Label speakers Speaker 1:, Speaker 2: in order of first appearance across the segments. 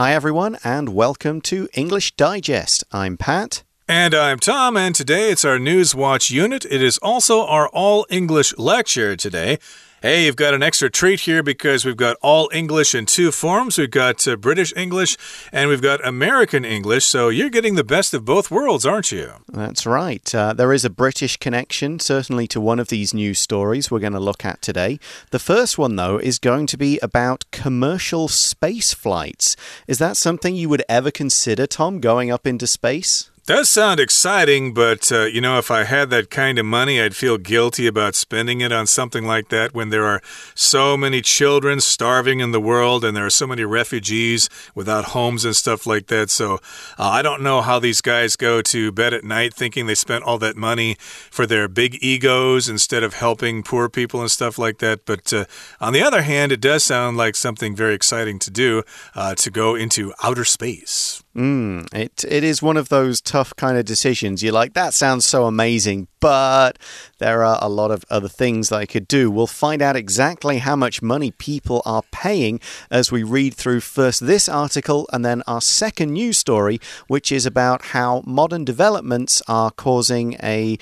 Speaker 1: Hi, everyone, and welcome to English Digest. I'm Pat.
Speaker 2: And I'm Tom, and today it's our News Watch unit. It is also our All English lecture today. Hey, you've got an extra treat here because we've got all English in two forms. We've got uh, British English and we've got American English. So you're getting the best of both worlds, aren't you?
Speaker 1: That's right. Uh, there is a British connection, certainly, to one of these news stories we're going to look at today. The first one, though, is going to be about commercial space flights. Is that something you would ever consider, Tom, going up into space?
Speaker 2: Does sound exciting, but uh, you know, if I had that kind of money, I'd feel guilty about spending it on something like that when there are so many children starving in the world and there are so many refugees without homes and stuff like that. So uh, I don't know how these guys go to bed at night thinking they spent all that money for their big egos instead of helping poor people and stuff like that. But uh, on the other hand, it does sound like something very exciting to do uh, to go into outer space.
Speaker 1: Mm, it it is one of those tough kind of decisions. You're like, that sounds so amazing, but there are a lot of other things that I could do. We'll find out exactly how much money people are paying as we read through first this article and then our second news story, which is about how modern developments are causing a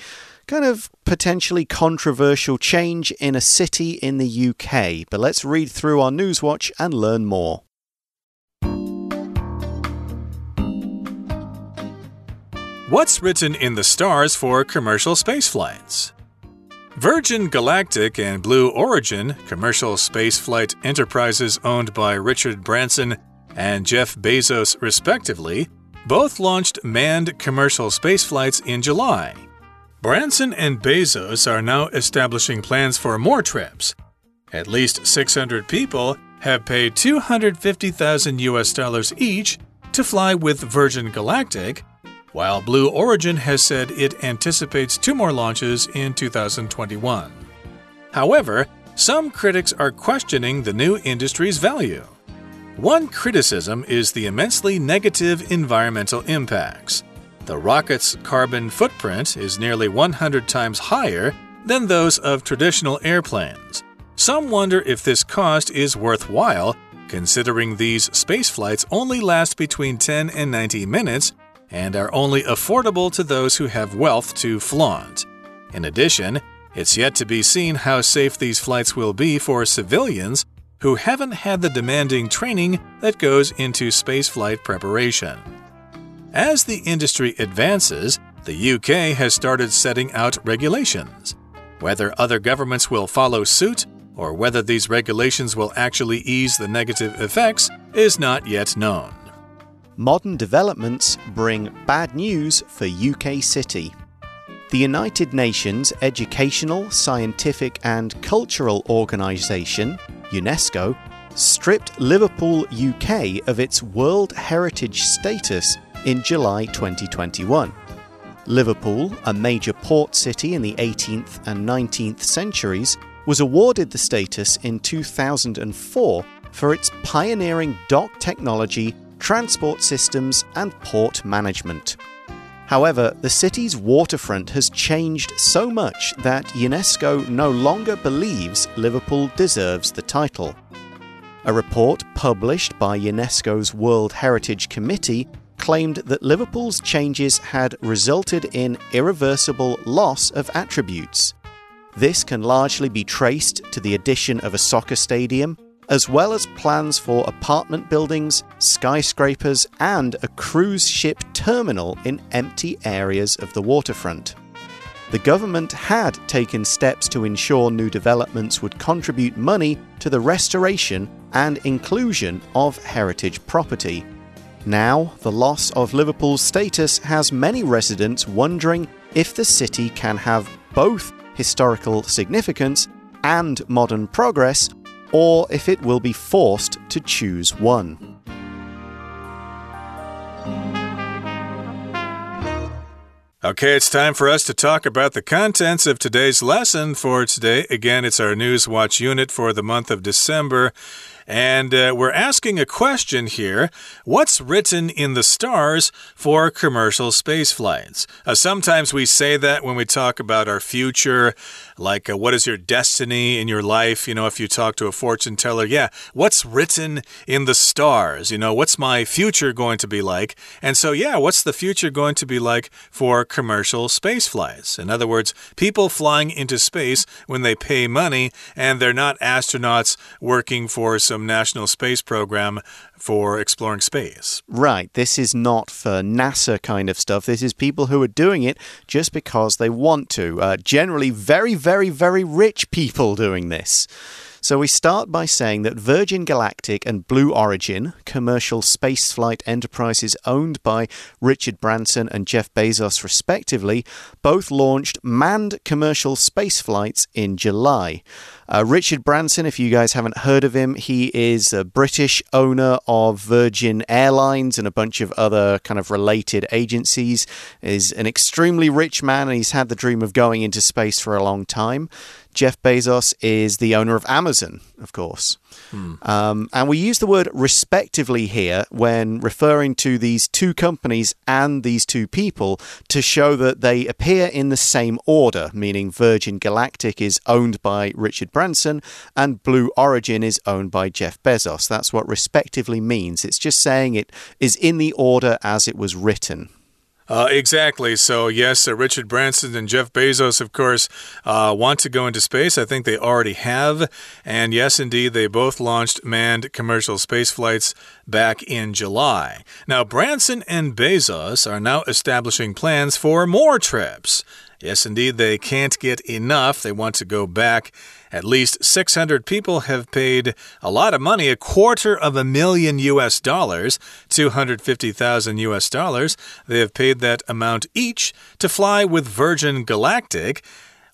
Speaker 1: kind of potentially controversial change in a city in the UK. But let's read through our Newswatch and learn more.
Speaker 2: What's written in the stars for commercial space flights? Virgin Galactic and Blue Origin, commercial spaceflight enterprises owned by Richard Branson and Jeff Bezos, respectively, both launched manned commercial spaceflights in July. Branson and Bezos are now establishing plans for more trips. At least 600 people have paid 250,000 US dollars each to fly with Virgin Galactic while Blue Origin has said it anticipates two more launches in 2021. However, some critics are questioning the new industry's value. One criticism is the immensely negative environmental impacts. The rocket's carbon footprint is nearly 100 times higher than those of traditional airplanes. Some wonder if this cost is worthwhile, considering these spaceflights only last between 10 and 90 minutes and are only affordable to those who have wealth to flaunt. In addition, it's yet to be seen how safe these flights will be for civilians who haven't had the demanding training that goes into spaceflight preparation. As the industry advances, the UK has started setting out regulations. Whether other governments will follow suit or whether these regulations will actually ease the negative effects is not yet known
Speaker 1: modern developments bring bad news for UK City. The United Nations Educational, Scientific and Cultural Organisation, UNESCO, stripped Liverpool, UK of its World Heritage status in July 2021. Liverpool, a major port city in the 18th and 19th centuries, was awarded the status in 2004 for its pioneering dock technology transport systems, and port management. However, the city's waterfront has changed so much that UNESCO no longer believes Liverpool deserves the title. A report published by UNESCO's World Heritage Committee claimed that Liverpool's changes had resulted in irreversible loss of attributes. This can largely be traced to the addition of a soccer stadium, as well as plans for apartment buildings, skyscrapers, and a cruise ship terminal in empty areas of the waterfront. The government had taken steps to ensure new developments would contribute money to the restoration and inclusion of heritage property. Now, the loss of Liverpool's status has many residents wondering if the city can have both historical significance and modern progress or if it will be forced to choose one.
Speaker 2: Okay, it's time for us to talk about the contents of today's lesson for today. Again, it's our News Watch unit for the month of December. And uh, we're asking a question here What's written in the stars for commercial space flights? Uh, sometimes we say that when we talk about our future, like uh, what is your destiny in your life? You know, if you talk to a fortune teller, yeah, what's written in the stars? You know, what's my future going to be like? And so, yeah, what's the future going to be like for commercial space flights? In other words, people flying into space when they pay money and they're not astronauts working for some national space program for exploring space.
Speaker 1: Right. This is not for NASA kind of stuff. This is people who are doing it just because they want to. Uh, generally, very, very, very rich people doing this. So we start by saying that Virgin Galactic and Blue Origin, commercial spaceflight enterprises owned by Richard Branson and Jeff Bezos respectively, both launched manned commercial space flights in July. Uh, Richard Branson, if you guys haven't heard of him, he is a British owner of Virgin Airlines and a bunch of other kind of related agencies. Is an extremely rich man and he's had the dream of going into space for a long time. Jeff Bezos is the owner of Amazon, of course. Hmm. Um, and we use the word respectively here when referring to these two companies and these two people to show that they appear in the same order, meaning Virgin Galactic is owned by Richard Branson and Blue Origin is owned by Jeff Bezos. That's what respectively means. It's just saying it is in the order as it was written.
Speaker 2: Uh, exactly. So, yes, uh, Richard Branson and Jeff Bezos, of course, uh, want to go into space. I think they already have. And yes, indeed, they both launched manned commercial space flights back in July. Now, Branson and Bezos are now establishing plans for more trips. Yes, indeed, they can't get enough. They want to go back at least 600 people have paid a lot of money, a quarter of a million US dollars, 250,000 US dollars. They have paid that amount each to fly with Virgin Galactic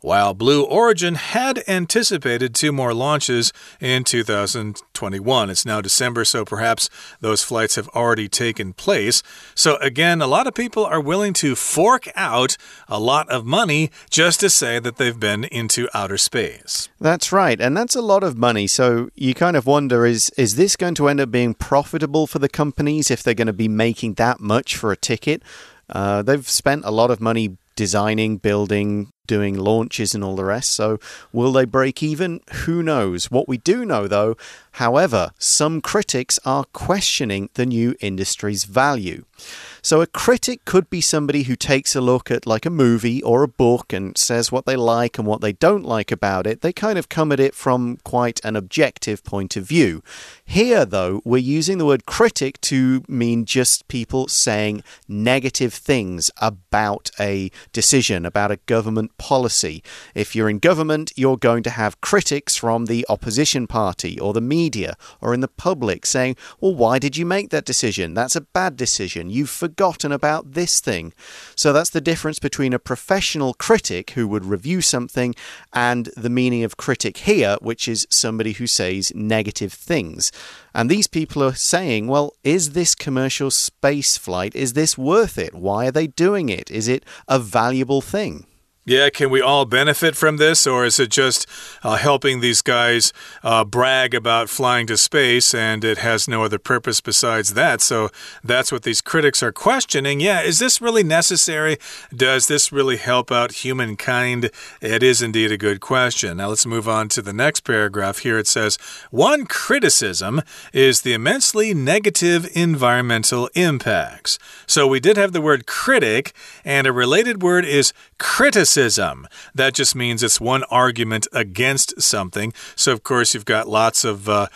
Speaker 2: while Blue Origin had anticipated two more launches in 2021. It's now December, so perhaps those flights have already taken place. So, again, a lot of people are willing to fork out a lot of money just to say that they've been into outer space.
Speaker 1: That's right, and that's a lot of money. So, you kind of wonder is, is this going to end up being profitable for the companies if they're going to be making that much for a ticket? Uh, they've spent a lot of money designing, building, doing launches and all the rest. So, will they break even? Who knows? What we do know, though, however, some critics are questioning the new industry's value. So a critic could be somebody who takes a look at like a movie or a book and says what they like and what they don't like about it. They kind of come at it from quite an objective point of view. Here, though, we're using the word critic to mean just people saying negative things about a decision, about a government policy. If you're in government, you're going to have critics from the opposition party or the media or in the public saying, well, why did you make that decision? That's a bad decision. You've forgotten about this thing. So that's the difference between a professional critic who would review something and the meaning of critic here, which is somebody who says negative things. And these people are saying, well, is this commercial space flight, is this worth it? Why are they doing it? Is it a valuable thing?
Speaker 2: Yeah, can we all benefit from this, or is it just uh, helping these guys uh, brag about flying to space and it has no other purpose besides that? So that's what these critics are questioning. Yeah, is this really necessary? Does this really help out humankind? It is indeed a good question. Now let's move on to the next paragraph. Here it says One criticism is the immensely negative environmental impacts. So we did have the word critic, and a related word is criticism. That just means it's one argument against something. So, of course, you've got lots of. Uh,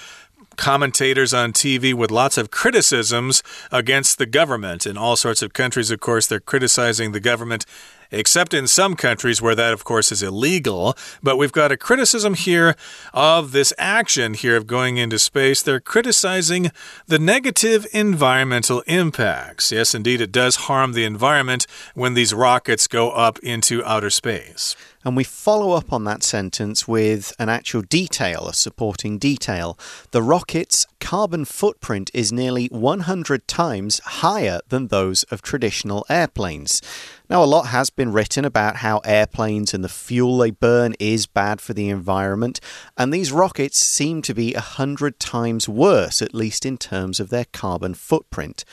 Speaker 2: commentators on TV with lots of criticisms against the government. In all sorts of countries, of course, they're criticizing the government except in some countries where that, of course, is illegal. But we've got a criticism here of this action here of going into space. They're criticizing the negative environmental impacts. Yes, indeed, it does harm the environment when these rockets go up into outer space.
Speaker 1: And we follow up on that sentence with an actual detail, a supporting detail. The rocket's carbon footprint is nearly 100 times higher than those of traditional airplanes. Now, a lot has been written about how airplanes and the fuel they burn is bad for the environment, and these rockets seem to be 100 times worse, at least in terms of their carbon footprint.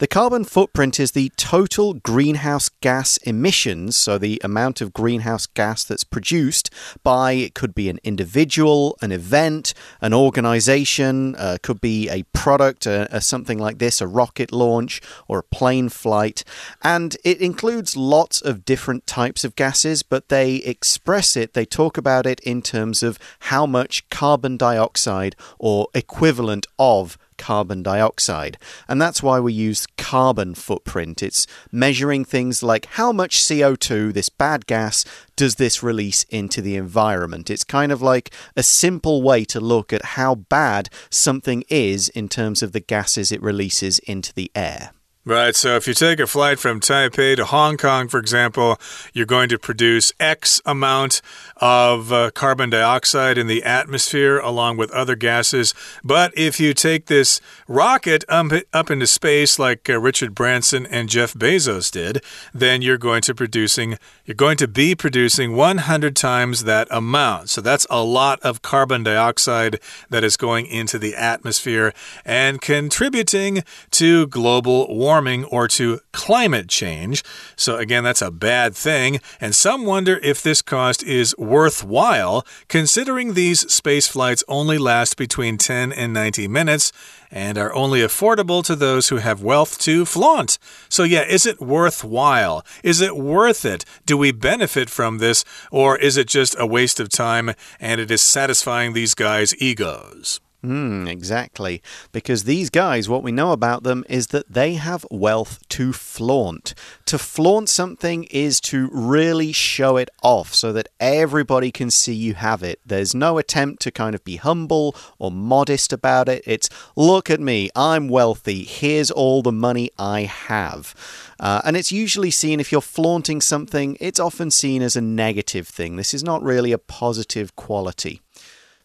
Speaker 1: The carbon footprint is the total greenhouse gas emissions, so the amount of greenhouse gas that's produced by it could be an individual, an event, an organization, uh, could be a product, uh, uh, something like this, a rocket launch or a plane flight. And it includes lots of different types of gases, but they express it, they talk about it in terms of how much carbon dioxide or equivalent of carbon dioxide. And that's why we use carbon footprint. It's measuring things like how much CO2, this bad gas, does this release into the environment. It's kind of like a simple way to look at how bad something is in terms of the gases it releases into the air.
Speaker 2: Right. So if you take a flight from Taipei to Hong Kong, for example, you're going to produce X amount of uh, carbon dioxide in the atmosphere along with other gases. But if you take this rocket up, up into space like uh, Richard Branson and Jeff Bezos did, then you're going to producing you're going to be producing 100 times that amount. So that's a lot of carbon dioxide that is going into the atmosphere and contributing to global warming warming or to climate change. So, again, that's a bad thing. And some wonder if this cost is worthwhile, considering these space flights only last between 10 and 90 minutes and are only affordable to those who have wealth to flaunt. So, yeah, is it worthwhile? Is it worth it? Do we benefit from this, or is it just a waste of time and it is satisfying these guys' egos?
Speaker 1: Hmm, exactly. Because these guys, what we know about them is that they have wealth to flaunt. To flaunt something is to really show it off so that everybody can see you have it. There's no attempt to kind of be humble or modest about it. It's, look at me, I'm wealthy, here's all the money I have. Uh, and it's usually seen, if you're flaunting something, it's often seen as a negative thing. This is not really a positive quality.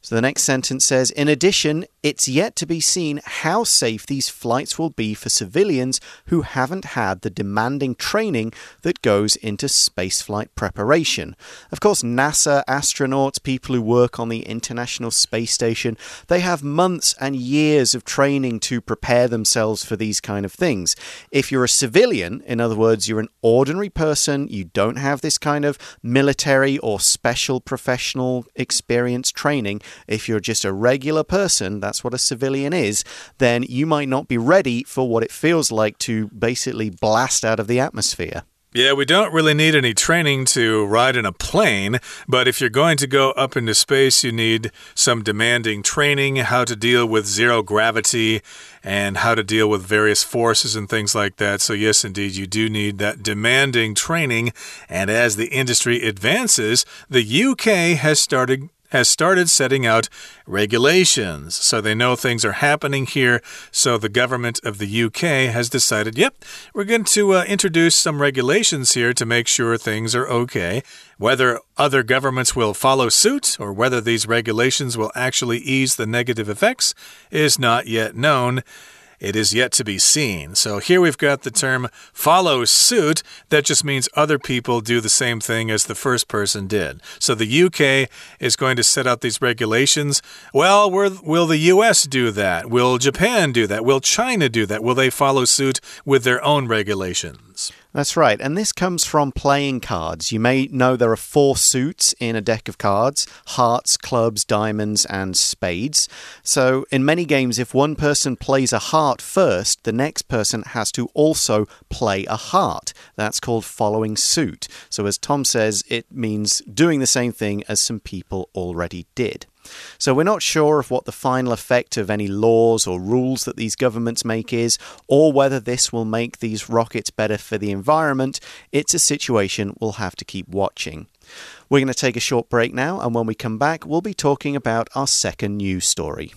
Speaker 1: So the next sentence says In addition, it's yet to be seen how safe these flights will be for civilians who haven't had the demanding training that goes into spaceflight preparation. Of course, NASA astronauts, people who work on the International Space Station, they have months and years of training to prepare themselves for these kind of things. If you're a civilian, in other words, you're an ordinary person, you don't have this kind of military or special professional experience training, if you're just a regular person, that's what a civilian is, then you might not be ready for what it feels like to basically blast out of the atmosphere.
Speaker 2: Yeah, we don't really need any training to ride in a plane, but if you're going to go up into space, you need some demanding training, how to deal with zero gravity and how to deal with various forces and things like that. So, yes, indeed, you do need that demanding training. And as the industry advances, the UK has started has started setting out regulations. So they know things are happening here. So the government of the UK has decided, yep, we're going to uh, introduce some regulations here to make sure things are okay. Whether other governments will follow suit or whether these regulations will actually ease the negative effects is not yet known. It is yet to be seen. So here we've got the term follow suit. That just means other people do the same thing as the first person did. So the UK is going to set out these regulations. Well, will the US do that? Will Japan do that? Will China do that? Will they follow suit with their own regulations?
Speaker 1: That's right. And this comes from playing cards. You may know there are four suits in a deck of cards hearts, clubs, diamonds, and spades. So, in many games, if one person plays a heart first, the next person has to also play a heart. That's called following suit. So, as Tom says, it means doing the same thing as some people already did. So we're not sure of what the final effect of any laws or rules that these governments make is, or whether this will make these rockets better for the environment. It's a situation we'll have to keep watching. We're going to take a short break now, and when we come back, we'll be talking about our second news story.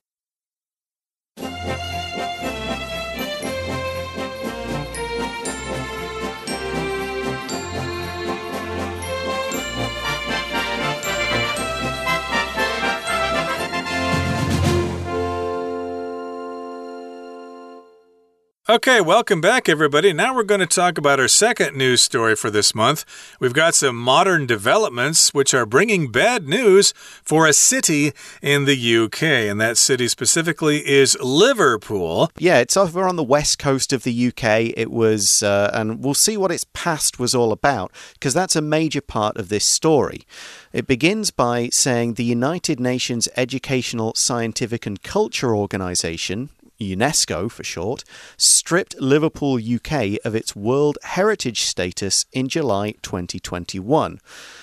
Speaker 2: Okay, welcome back, everybody. Now we're going to talk about our second news story for this month. We've got some modern developments which are bringing bad news for a city in the UK, and that city specifically is Liverpool.
Speaker 1: Yeah, it's over on the west coast of the UK. It was, uh, and we'll see what its past was all about, because that's a major part of this story. It begins by saying the United Nations Educational, Scientific and Culture Organization, UNESCO for short, stripped Liverpool UK of its World Heritage status in July 2021.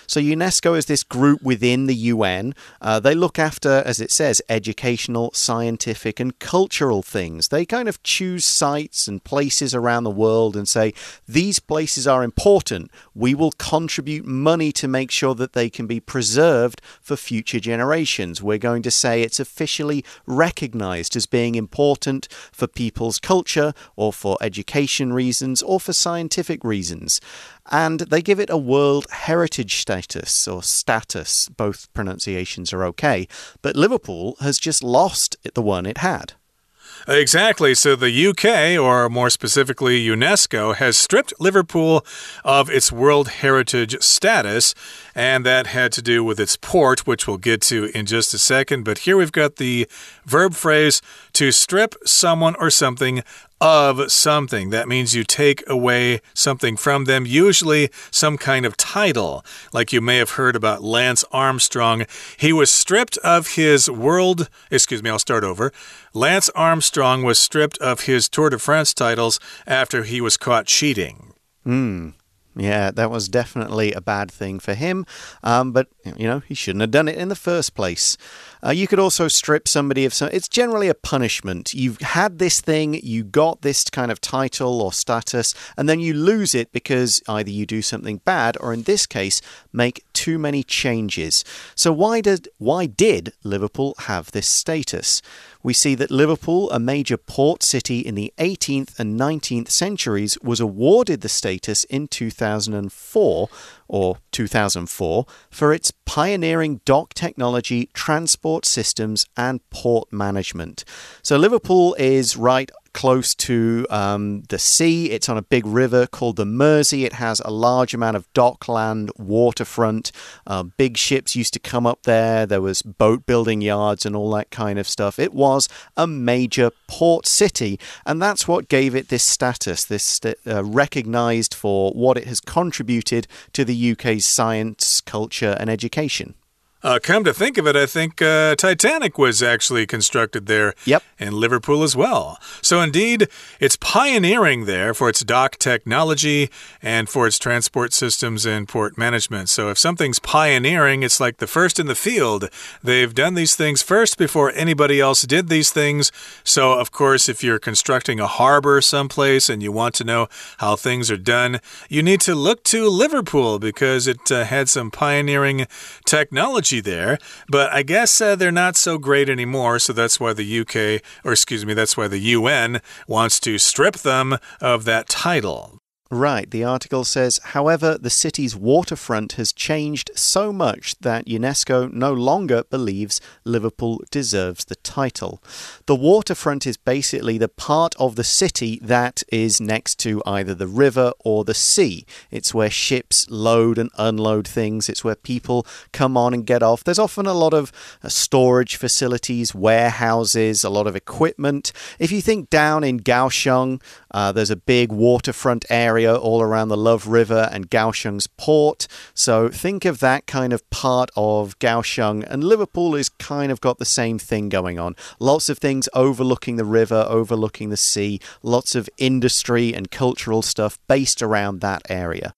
Speaker 1: So, UNESCO is this group within the UN. Uh, they look after, as it says, educational, scientific, and cultural things. They kind of choose sites and places around the world and say, these places are important. We will contribute money to make sure that they can be preserved for future generations. We're going to say it's officially recognized as being important for people's culture or for education reasons or for scientific reasons and they give it a World Heritage status or status. Both pronunciations are okay. But Liverpool has just lost the one it had.
Speaker 2: Exactly. So the UK, or more specifically UNESCO, has stripped Liverpool of its World Heritage status, and that had to do with its port, which we'll get to in just a second. But here we've got the verb phrase to strip someone or something of something. That means you take away something from them, usually some kind of title. Like you may have heard about Lance Armstrong. He was stripped of his world, excuse me, I'll start over. Lance Armstrong was stripped of his Tour de France titles after he was caught cheating.
Speaker 1: Hmm. Yeah, that was definitely a bad thing for him. Um, but, you know, he shouldn't have done it in the first place. Uh, you could also strip somebody of some. It's generally a punishment. You've had this thing, you got this kind of title or status, and then you lose it because either you do something bad or, in this case, make too many changes. So, why did, why did Liverpool have this status? We see that Liverpool, a major port city in the 18th and 19th centuries, was awarded the status in 2004 or 2004 for its pioneering dock technology, transport systems, and port management. So Liverpool is right close to um, the sea. It's on a big river called the Mersey. It has a large amount of dockland, waterfront. Uh, big ships used to come up there. There was boat building yards and all that kind of stuff. It was a major port city, and that's what gave it this status, this uh, recognized for what it has contributed to the UK's science, culture, and education.
Speaker 2: Uh, come to think of it, I think uh, Titanic was actually constructed there
Speaker 1: yep.
Speaker 2: in Liverpool as well. So, indeed, it's pioneering there for its dock technology and for its transport systems and port management. So, if something's pioneering, it's like the first in the field. They've done these things first before anybody else did these things. So, of course, if you're constructing a harbor someplace and you want to know how things are done, you need to look to Liverpool because it uh, had some pioneering technology there, but I guess uh, they're not so great anymore. So that's why the UK, or excuse me, that's why the UN wants to strip them of that title.
Speaker 1: Right, the article says, however, the city's waterfront has changed so much that UNESCO no longer believes Liverpool deserves the title. The waterfront is basically the part of the city that is next to either the river or the sea. It's where ships load and unload things, it's where people come on and get off. There's often a lot of uh, storage facilities, warehouses, a lot of equipment. If you think down in Kaohsiung, uh, there's a big waterfront area all around the Love River and Kaohsiung's port. So think of that kind of part of Kaohsiung, and Liverpool is kind of got the same thing going on. Lots of things overlooking the river, overlooking the sea, lots of industry and cultural stuff based around that area.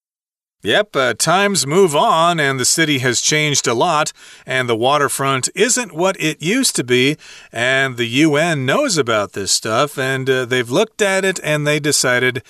Speaker 2: Yep, uh, times move on and the city has changed a lot, and the waterfront isn't what it used to be. And the UN knows about this stuff, and uh, they've looked at it and they decided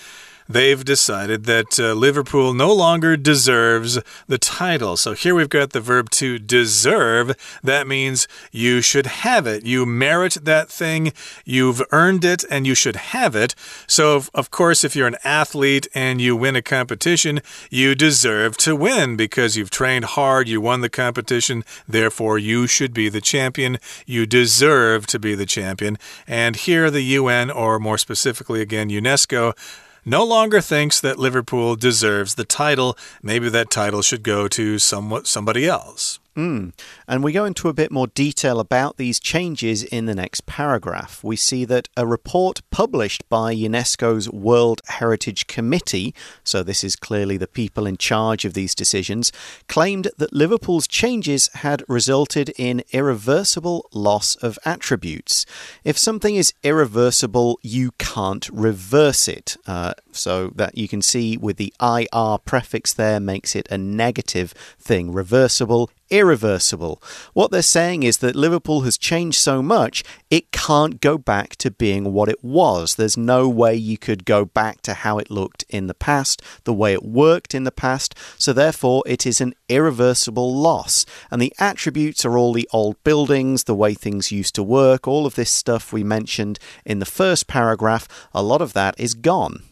Speaker 2: they've decided that uh, Liverpool no longer deserves the title. So here we've got the verb to deserve. That means you should have it. You merit that thing, you've earned it, and you should have it. So, of course, if you're an athlete and you win a competition, you deserve to win because you've trained hard, you won the competition, therefore, you should be the champion. You deserve to be the champion. And here, the UN, or more specifically, again, UNESCO, no longer thinks that Liverpool deserves the title. Maybe that title should go to somewhat somebody else.
Speaker 1: Mm. And we go into a bit more detail about these changes in the next paragraph. We see that a report published by UNESCO's World Heritage Committee, so this is clearly the people in charge of these decisions, claimed that Liverpool's changes had resulted in irreversible loss of attributes. If something is irreversible, you can't reverse it. Uh, so that you can see with the IR prefix there makes it a negative thing. Reversible, irreversible. What they're saying is that Liverpool has changed so much, it can't go back to being what it was. There's no way you could go back to how it looked in the past, the way it worked in the past, so therefore it is an irreversible loss. And the attributes are all the old buildings, the way things used to work, all of this stuff we mentioned in the first paragraph, a lot of that is gone.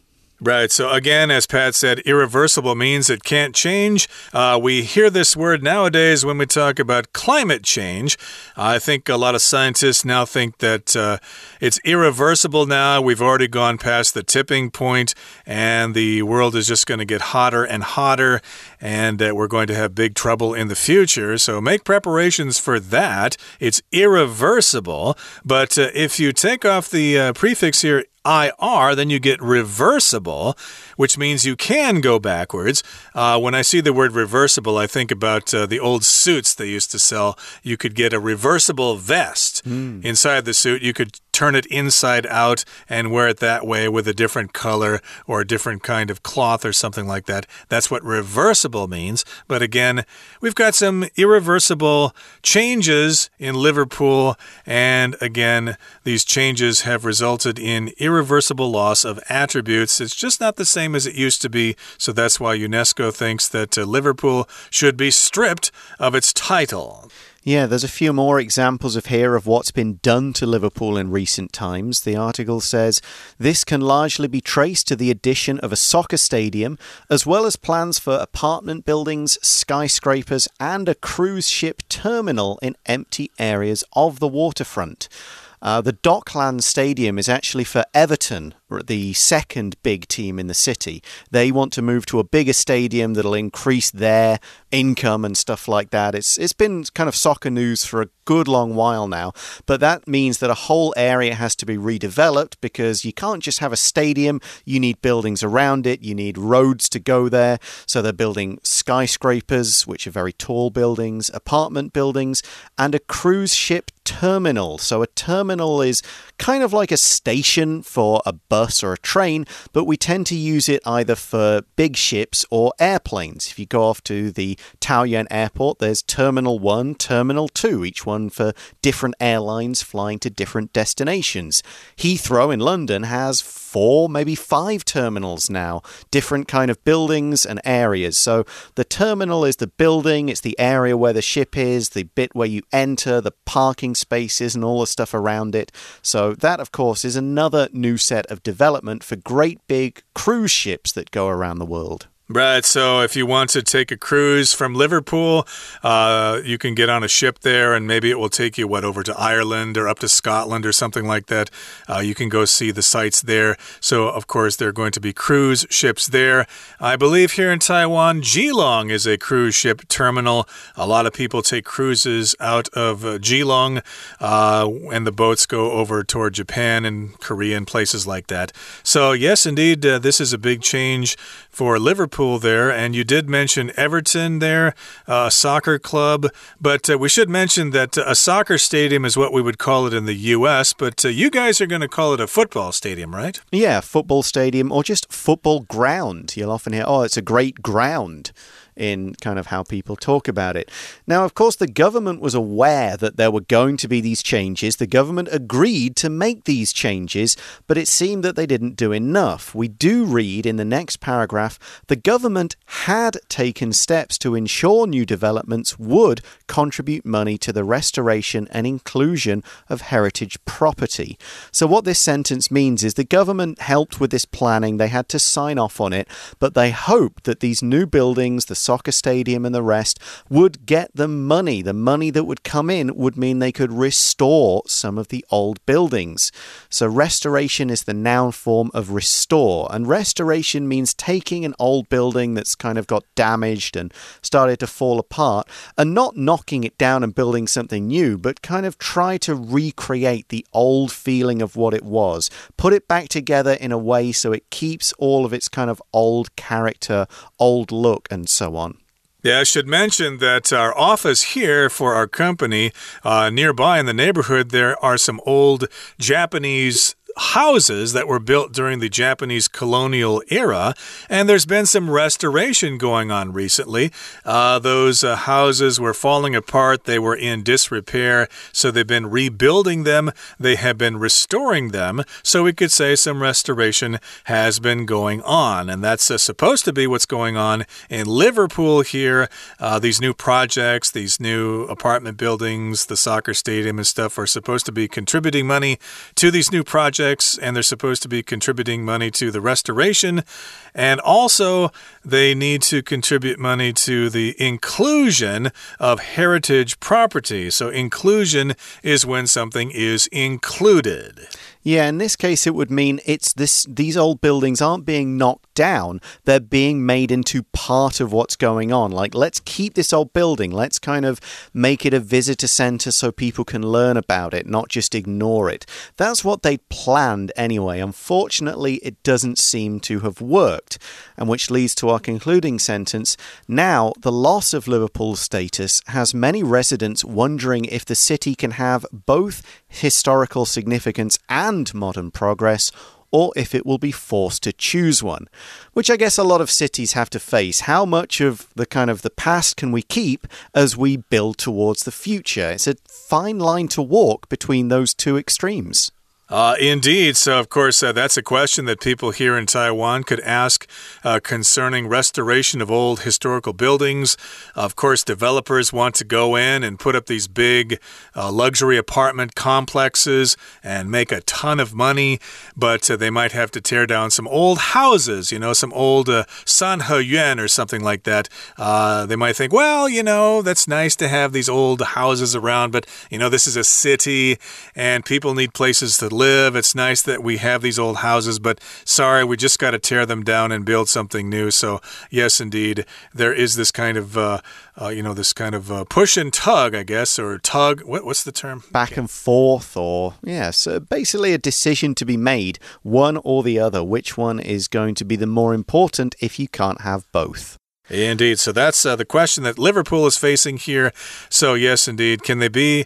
Speaker 2: Right. So, again, as Pat said, irreversible means it can't change. Uh, we hear this word nowadays when we talk about climate change. I think a lot of scientists now think that uh, it's irreversible now. We've already gone past the tipping point, and the world is just going to get hotter and hotter, and uh, we're going to have big trouble in the future. So, make preparations for that. It's irreversible. But uh, if you take off the uh, prefix here, IR, then you get reversible, which means you can go backwards. Uh, when I see the word reversible, I think about uh, the old suits they used to sell. You could get a reversible vest. Mm. Inside the suit, you could turn it inside out and wear it that way with a different color or a different kind of cloth or something like that. That's what reversible means. But again, we've got some irreversible changes in Liverpool. And again, these changes have resulted in irreversible loss of attributes. It's just not the same as it used to be. So that's why UNESCO thinks that uh, Liverpool should be stripped of its title.
Speaker 1: Yeah, there's a few more examples of here of what's been done to Liverpool in recent times. The article says this can largely be traced to the addition of a soccer stadium, as well as plans for apartment buildings, skyscrapers, and a cruise ship terminal in empty areas of the waterfront. Uh, the Dockland Stadium is actually for Everton, the second big team in the city. They want to move to a bigger stadium that'll increase their income and stuff like that. It's it's been kind of soccer news for a good long while now, but that means that a whole area has to be redeveloped because you can't just have a stadium. You need buildings around it. You need roads to go there. So they're building skyscrapers, which are very tall buildings, apartment buildings, and a cruise ship terminal. So a terminal is kind of like a station for a bus or a train, but we tend to use it either for big ships or airplanes. If you go off to the Taoyuan airport, there's Terminal 1, Terminal 2, each one for different airlines flying to different destinations. Heathrow in London has four, maybe five terminals now, different kind of buildings and areas. So the terminal is the building, it's the area where the ship is, the bit where you enter, the parking spaces and all the stuff around it. So that of course is another new set of development for great big cruise ships that go around the world.
Speaker 2: Right. So if you want to take a cruise from Liverpool, uh, you can get on a ship there, and maybe it will take you, what, over to Ireland or up to Scotland or something like that. Uh, you can go see the sights there. So, of course, there are going to be cruise ships there. I believe here in Taiwan, Keelung is a cruise ship terminal. A lot of people take cruises out of uh, Keelung, uh, and the boats go over toward Japan and Korea and places like that. So, yes, indeed, uh, this is a big change for Liverpool there. And you did mention Everton there, a uh, soccer club. But uh, we should mention that uh, a soccer stadium is what we would call it in the U.S., but uh, you guys are going to call it a football stadium, right?
Speaker 1: Yeah, football stadium or just football ground. You'll often hear, oh, it's a great ground. In kind of how people talk about it. Now, of course, the government was aware that there were going to be these changes. The government agreed to make these changes, but it seemed that they didn't do enough. We do read in the next paragraph the government had taken steps to ensure new developments would contribute money to the restoration and inclusion of heritage property. So, what this sentence means is the government helped with this planning, they had to sign off on it, but they hoped that these new buildings, the soccer stadium and the rest, would get the money. The money that would come in would mean they could restore some of the old buildings. So, restoration is the noun form of restore, and restoration means taking an old building that's kind of got damaged and started to fall apart and not knocking it down and building something new, but kind of try to recreate the old feeling of what it was, put it back together in a way so it keeps all of its kind of old character, old look, and so on.
Speaker 2: Yeah, I should mention that our office here for our company, uh, nearby in the neighborhood, there are some old Japanese houses that were built during the Japanese colonial era, and there's been some restoration going on recently. Uh, those uh, houses were falling apart, they were in disrepair, so they've been rebuilding them, they have been restoring them, so we could say some restoration has been going on, and that's uh, supposed to be what's going on in Liverpool here. Uh, these new projects, these new apartment buildings, the soccer stadium, and stuff are supposed to be contributing money to these new projects projects, and they're supposed to be contributing money to the restoration. And also, they need to contribute money to the inclusion of heritage property. So, inclusion is when something is included.
Speaker 1: Yeah, in this case, it would mean it's this. These old buildings aren't being knocked down; they're being made into part of what's going on. Like, let's keep this old building. Let's kind of make it a visitor center so people can learn about it, not just ignore it. That's what they planned anyway. Unfortunately, it doesn't seem to have worked, and which leads to our concluding sentence. Now, the loss of Liverpool's status has many residents wondering if the city can have both historical significance and modern progress, or if it will be forced to choose one, which I guess a lot of cities have to face. How much of the kind of the past can we keep as we build towards the future? It's a fine line to walk between those two extremes.
Speaker 2: Uh, indeed. So, of course, uh, that's a question that people here in Taiwan could ask uh, concerning restoration of old historical buildings. Of course, developers want to go in and put up these big uh, luxury apartment complexes and make a ton of money, but uh, they might have to tear down some old houses, you know, some old uh, Sanhe Yuan or something like that. they might think, well, you know, that's nice to have these old houses around, but, you know, this is a city and people need places to live. It's nice that we have these old houses, but sorry, we just got to tear them down and build something new. So, yes, indeed, there is this kind of, uh, uh, you know, this kind of uh, push and tug, I guess, or tug. What, what's the term?
Speaker 1: Back okay. and forth, or, yes, yeah, basically a decision to be made, one or the other. Which one is going to be the more important if you can't have both?
Speaker 2: Indeed. So that's uh, the question that Liverpool is facing here. So, yes, indeed. Can they be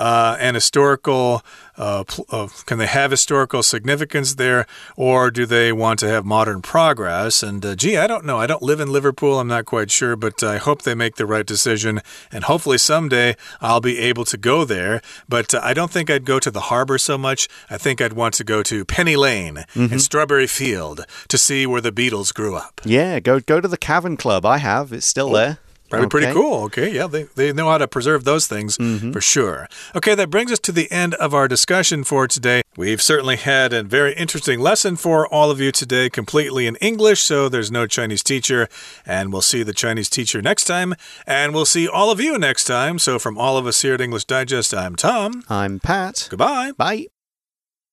Speaker 2: uh, an historical uh, uh, can they have historical significance there, or do they want to have modern progress? And uh, gee, I don't know. I don't live in Liverpool. I'm not quite sure, but I hope they make the right decision. And hopefully someday I'll be able to go there. But uh, I don't think I'd go to the harbor so much. I think I'd want to go to Penny Lane mm -hmm. and. Strawberry Field to see where the Beatles grew up.
Speaker 1: Yeah, go go to the Cavern Club. I have. It's still oh. there.
Speaker 2: Probably okay. pretty cool. Okay, yeah, they, they know how to preserve those things mm -hmm. for sure. Okay, that brings us to the end of our discussion for today. We've certainly had a very interesting lesson for all of you today, completely in English, so there's no Chinese teacher. And we'll see the Chinese teacher next time, and we'll see all of you next time. So, from all of us here at English Digest, I'm Tom.
Speaker 1: I'm Pat.
Speaker 2: Goodbye.
Speaker 1: Bye.